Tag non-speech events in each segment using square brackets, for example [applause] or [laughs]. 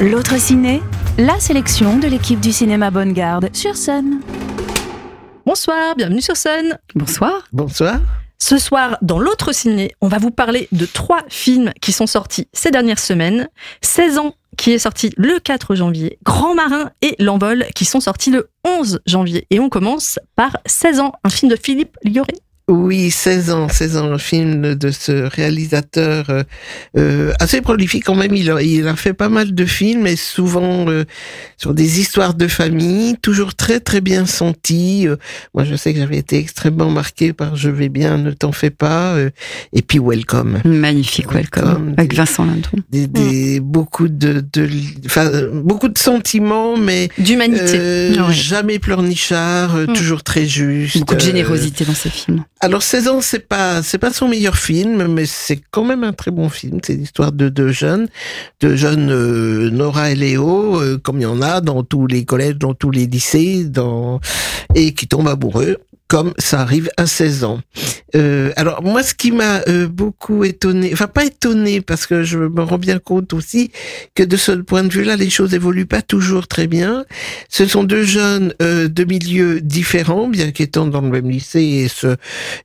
L'autre ciné, la sélection de l'équipe du cinéma Bonne Garde sur scène. Bonsoir, bienvenue sur scène. Bonsoir. Bonsoir. Ce soir, dans l'autre ciné, on va vous parler de trois films qui sont sortis ces dernières semaines. 16 ans qui est sorti le 4 janvier, Grand Marin et L'Envol qui sont sortis le 11 janvier. Et on commence par 16 ans, un film de Philippe Lioré. Oui, 16 ans, 16 ans, un film de ce réalisateur euh, euh, assez prolifique quand même. Il a, il a fait pas mal de films et souvent euh, sur des histoires de famille, toujours très très bien sentis. moi, je sais que j'avais été extrêmement marqué par Je vais bien, ne t'en fais pas. et puis Welcome. Magnifique Welcome, avec Vincent Lindon. Des, des beaucoup de, de, enfin, beaucoup de sentiments, mais d'humanité. Jamais pleurnichard, mm. toujours très juste. Beaucoup de générosité dans ces films. Alors 16 ans, c'est pas c'est pas son meilleur film, mais c'est quand même un très bon film. C'est l'histoire de deux jeunes, de jeunes euh, Nora et Léo, euh, comme il y en a dans tous les collèges, dans tous les lycées, et qui tombent amoureux comme ça arrive à 16 ans. Euh, alors moi, ce qui m'a euh, beaucoup étonné, enfin pas étonné, parce que je me rends bien compte aussi que de ce point de vue-là, les choses évoluent pas toujours très bien. Ce sont deux jeunes euh, de milieux différents, bien qu'étant dans le même lycée et se,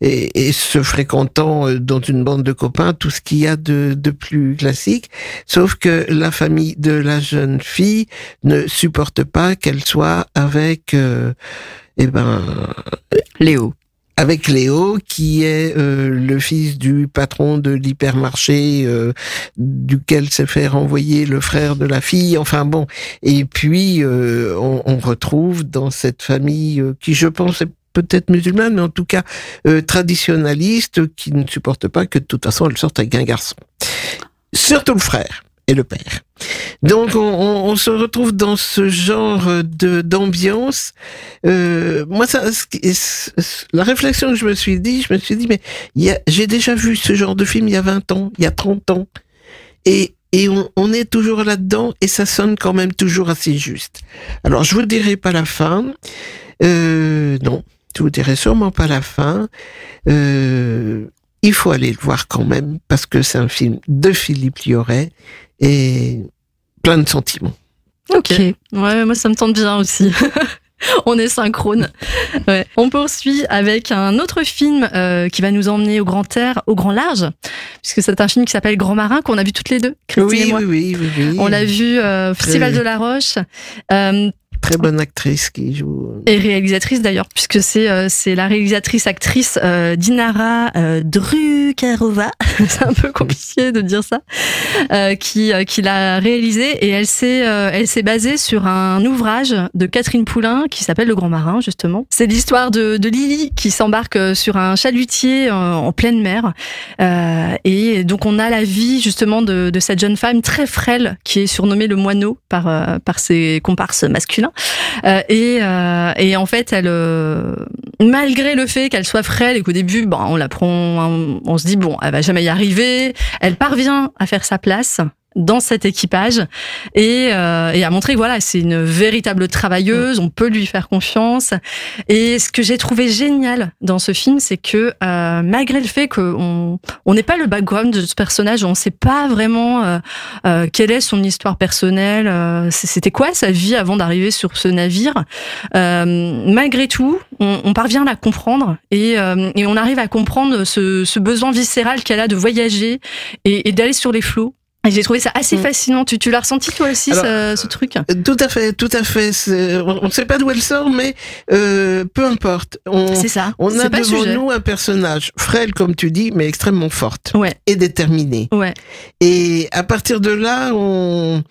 et, et se fréquentant euh, dans une bande de copains, tout ce qu'il y a de, de plus classique. Sauf que la famille de la jeune fille ne supporte pas qu'elle soit avec euh, eh ben, Léo. Avec Léo, qui est euh, le fils du patron de l'hypermarché, euh, duquel s'est fait renvoyer le frère de la fille. Enfin bon, et puis euh, on, on, retrouve dans cette famille qui, je pense, est peut-être musulmane, mais en tout cas traditionnaliste, qui ne supporte pas que de toute façon elle sorte avec un garçon. Surtout le frère le père. Donc on, se retrouve dans ce genre de d'ambiance. Euh, moi, ça, la réflexion que je me suis dit, je me suis dit, mais j'ai déjà vu ce genre de film il y a 20 ans, il y a 30 ans, et on, est toujours là-dedans et ça sonne quand même toujours assez juste. Alors je vous dirai pas la fin, euh, non, je vous dirai sûrement pas la fin. Euh, il faut aller le voir quand même parce que c'est un film de Philippe Lioré et plein de sentiments. Ok. Ouais, moi ça me tente bien aussi. [laughs] On est synchrone. Ouais. On poursuit avec un autre film euh, qui va nous emmener au grand air, au grand large, puisque c'est un film qui s'appelle Grand Marin qu'on a vu toutes les deux. Oui, oui, oui, oui, oui, On l'a vu euh, Festival de la Roche. Euh, très bonne actrice qui joue. Euh, Et réalisatrice d'ailleurs, puisque c'est euh, la réalisatrice actrice euh, Dinara euh, Drukarova, [laughs] c'est un peu compliqué de dire ça, qui qui l'a réalisé et elle s'est basée sur un ouvrage de Catherine Poulain qui s'appelle Le Grand Marin justement. C'est l'histoire de, de Lily qui s'embarque sur un chalutier en, en pleine mer et donc on a la vie justement de, de cette jeune femme très frêle qui est surnommée le moineau par par ses comparses masculins euh, et, euh, et, en fait, elle, euh, malgré le fait qu'elle soit frêle et qu'au début, bon, on la prend, on, on se dit bon, elle va jamais y arriver. Elle parvient à faire sa place dans cet équipage et, euh, et à montrer que voilà c'est une véritable travailleuse on peut lui faire confiance. Et ce que j'ai trouvé génial dans ce film c'est que euh, malgré le fait qu'on on n'est pas le background de ce personnage on sait pas vraiment euh, euh quelle est son histoire personnelle euh, c'était quoi sa vie avant d'arriver sur ce navire. Euh, malgré tout on, on, parvient à la comprendre et, et on arrive à comprendre ce, ce besoin viscéral qu'elle a de voyager et, et d'aller sur les flots j'ai trouvé ça assez mm. fascinant. Tu, tu l'as ressenti toi aussi Alors, ce, ce, truc? Tout à fait, tout à fait. On ne sait pas d'où elle sort, mais euh, peu importe. C'est ça. On a devant nous un personnage frêle, comme tu dis, mais extrêmement forte ouais. et déterminée. Ouais. Et à partir de là, on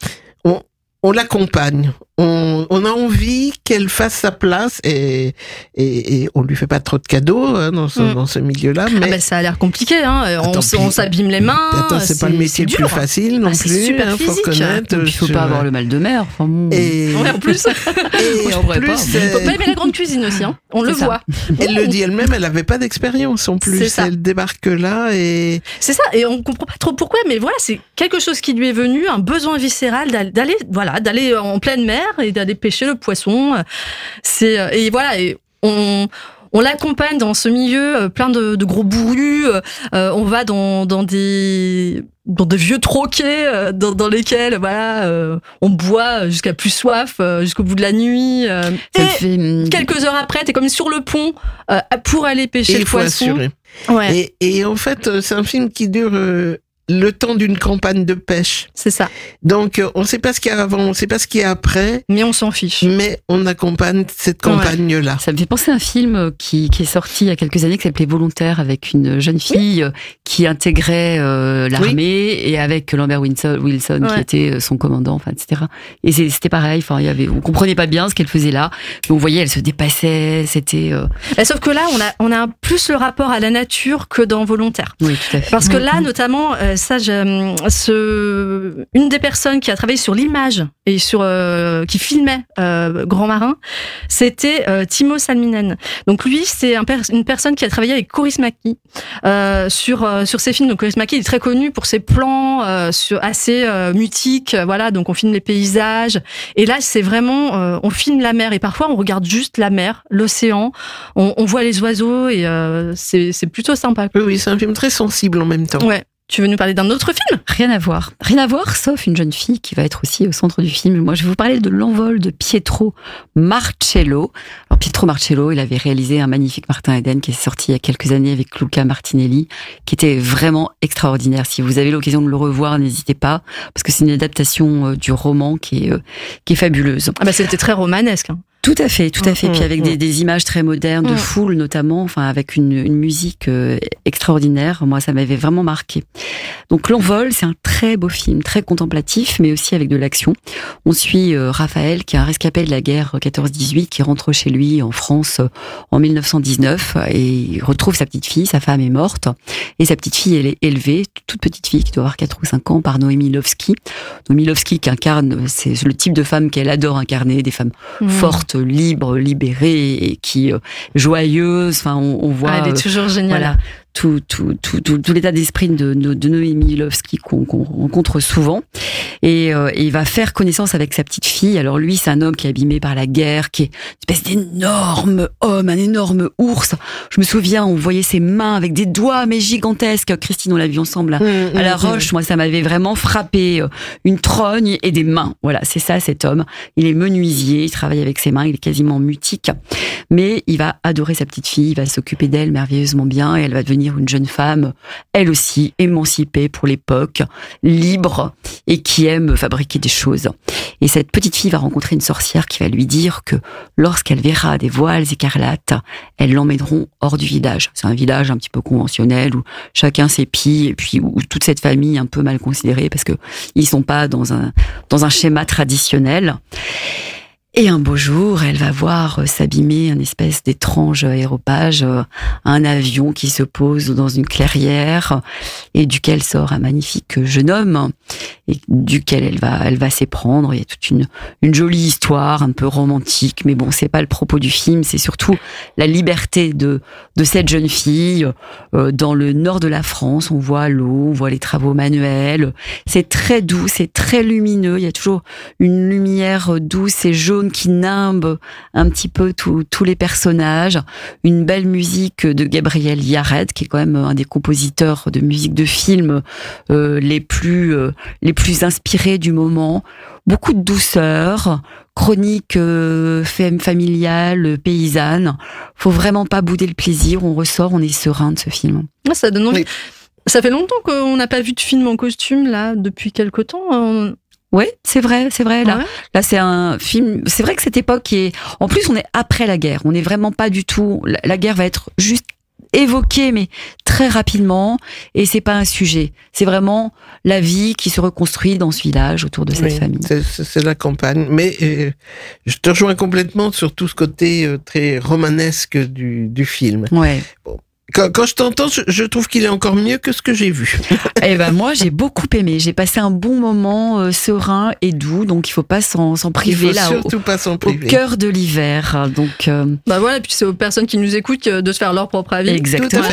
on, on l'accompagne on, on, a envie qu'elle fasse sa place et, et, et, on lui fait pas trop de cadeaux hein, dans ce, mm. dans ce milieu-là. Mais ah bah ça a l'air compliqué. Hein. Attends, on, on s'abîme les mains. c'est pas le métier le plus facile non ah, plus. Super hein, physique. faut connaître. Il faut je... pas avoir le mal de mer. Enfin, bon. et... [laughs] Ouais, en plus. [laughs] et en plus, pas. Faut pas aimer la grande cuisine aussi. Hein. On le ça. voit. [laughs] Elle le dit elle-même. Elle avait pas d'expérience en plus. Elle débarque là et. C'est ça. Et on comprend pas trop pourquoi. Mais voilà, c'est quelque chose qui lui est venu, un besoin viscéral d'aller, voilà, d'aller en pleine mer et d'aller pêcher le poisson. C'est et voilà et on on l'accompagne dans ce milieu plein de, de gros bourrus. on va dans, dans des dans des vieux troquets dans, dans lesquels voilà on boit jusqu'à plus soif jusqu'au bout de la nuit et hum, quelques heures après t'es comme sur le pont pour aller pêcher le poisson ouais. et, et en fait c'est un film qui dure le temps d'une campagne de pêche. C'est ça. Donc, euh, on ne sait pas ce qu'il y a avant, on ne sait pas ce qu'il y a après. Mais on s'en fiche. Mais on accompagne cette campagne-là. Ça me fait penser à un film qui, qui est sorti il y a quelques années qui s'appelait Volontaire avec une jeune fille euh, qui intégrait euh, l'armée et avec Lambert Wilson, Wilson qui était son commandant, enfin, etc. Et c'était pareil. Enfin, il y avait, on comprenait pas bien ce qu'elle faisait là, mais on voyait, elle se dépassait. C'était. Sauf que là, on a, on a plus le rapport à la nature que dans Volontaire. Oui, tout à fait. Parce que là, notamment, ça, ce, une des personnes qui a travaillé sur l'image et sur euh, qui filmait euh, Grand Marin, c'était euh, Timo Salminen. Donc lui, c'est un une personne qui a travaillé avec Coris Maki euh, sur sur ses films. Donc Coris Maki est très connu pour ses plans sur assez mutiques. Voilà, donc on filme les paysages. Et là, c'est vraiment, on filme la mer et parfois on regarde juste la mer, l'océan. On, on, voit les oiseaux et c'est plutôt sympa. Oui, oui c'est un film très sensible en même temps. Ouais. Tu veux nous parler d'un autre film? Rien à voir. Rien à voir, sauf une jeune fille qui va être aussi au centre du film. Moi, je vais vous parler de l'envol de Pietro Marcello. Alors, Pietro Marcello, il avait réalisé un magnifique Martin Eden qui est sorti il y a quelques années avec Luca Martinelli, qui était vraiment extraordinaire. Si vous avez l'occasion de le revoir, n'hésitez pas, parce que c'est une adaptation euh, du roman qui est, euh, qui est fabuleuse. Ah bah, c'était très romanesque. Hein. Tout à fait, tout à fait. Puis avec des, des images très modernes, de foule notamment, enfin avec une, une musique euh, extraordinaire. Moi, ça m'avait vraiment marqué. Donc l'envol, c'est un très beau film, très contemplatif, mais aussi avec de l'action. On suit euh, Raphaël, qui est un rescapé de la guerre 14-18, qui rentre chez lui en France euh, en 1919 et il retrouve sa petite fille. Sa femme est morte et sa petite fille, elle est élevée, toute petite fille qui doit avoir 4 ou 5 ans, par Noémie Lovski. Noémie Lovski qui incarne, c'est le type de femme qu'elle adore incarner, des femmes mmh. Libre, libérée et qui euh, joyeuse. Enfin, on, voit. Ah, elle est toujours géniale. Voilà, tout, tout, tout, tout, l'état d'esprit de, de, de Noémie Lovski qu'on rencontre souvent. Et, euh, et, il va faire connaissance avec sa petite fille. Alors lui, c'est un homme qui est abîmé par la guerre, qui est une espèce d'énorme homme, un énorme ours. Je me souviens, on voyait ses mains avec des doigts mais gigantesques. Christine, on l'a vu ensemble mmh, à la mmh, roche. Mmh. Moi, ça m'avait vraiment frappé. Euh, une trogne et des mains. Voilà, c'est ça cet homme. Il est menuisier, il travaille avec ses mains, il est quasiment mutique. Mais il va adorer sa petite fille, il va s'occuper d'elle merveilleusement bien et elle va devenir une jeune femme, elle aussi émancipée pour l'époque, libre et qui aime fabriquer des choses. Et cette petite fille va rencontrer une sorcière qui va lui dire que lorsqu'elle verra des voiles écarlates, elles l'emmèneront hors du village. C'est un village un petit peu conventionnel où chacun s'épie et puis où toute cette famille un peu mal considérée parce que ils sont pas dans un dans un schéma traditionnel. Et un beau jour, elle va voir euh, s'abîmer un espèce d'étrange aéropage, euh, un avion qui se pose dans une clairière et duquel sort un magnifique jeune homme et duquel elle va, elle va s'éprendre. Il y a toute une, une jolie histoire, un peu romantique, mais bon, c'est pas le propos du film, c'est surtout la liberté de, de cette jeune fille. Euh, dans le nord de la France, on voit l'eau, on voit les travaux manuels. C'est très doux, c'est très lumineux. Il y a toujours une lumière douce et jaune qui nimbe un petit peu tous les personnages. Une belle musique de Gabriel Yared, qui est quand même un des compositeurs de musique de film euh, les plus euh, les plus inspirés du moment. Beaucoup de douceur, chronique euh, familiale, paysanne. Faut vraiment pas bouder le plaisir. On ressort, on est serein de ce film. Ça donne Ça fait longtemps qu'on n'a pas vu de film en costume là, depuis quelque temps. Oui, c'est vrai, c'est vrai. Là, là, c'est un film. C'est vrai que cette époque est. En plus, on est après la guerre. On n'est vraiment pas du tout. La, guerre va être juste évoquée, mais très rapidement. Et c'est pas un sujet. C'est vraiment la vie qui se reconstruit dans ce village autour de cette famille. C'est la campagne. Mais euh, je te rejoins complètement sur tout ce côté euh, très romanesque du, du film. Ouais. Quand, je t'entends, je, trouve qu'il est encore mieux que ce que j'ai vu. [laughs] eh ben moi, j'ai beaucoup aimé. J'ai passé un bon moment euh, serein et doux, donc il faut pas s'en priver il faut là. Surtout au, pas s'en priver. Au cœur de l'hiver, donc. Euh, bah voilà, et puis c'est aux personnes qui nous écoutent de se faire leur propre avis. Exactement.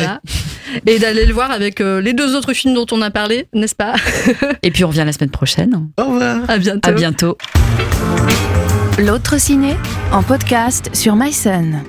Et d'aller le voir avec euh, les deux autres films dont on a parlé, n'est-ce pas? [laughs] Et puis on revient la semaine prochaine. Au revoir. À bientôt. À bientôt. L'autre ciné en podcast sur MySun.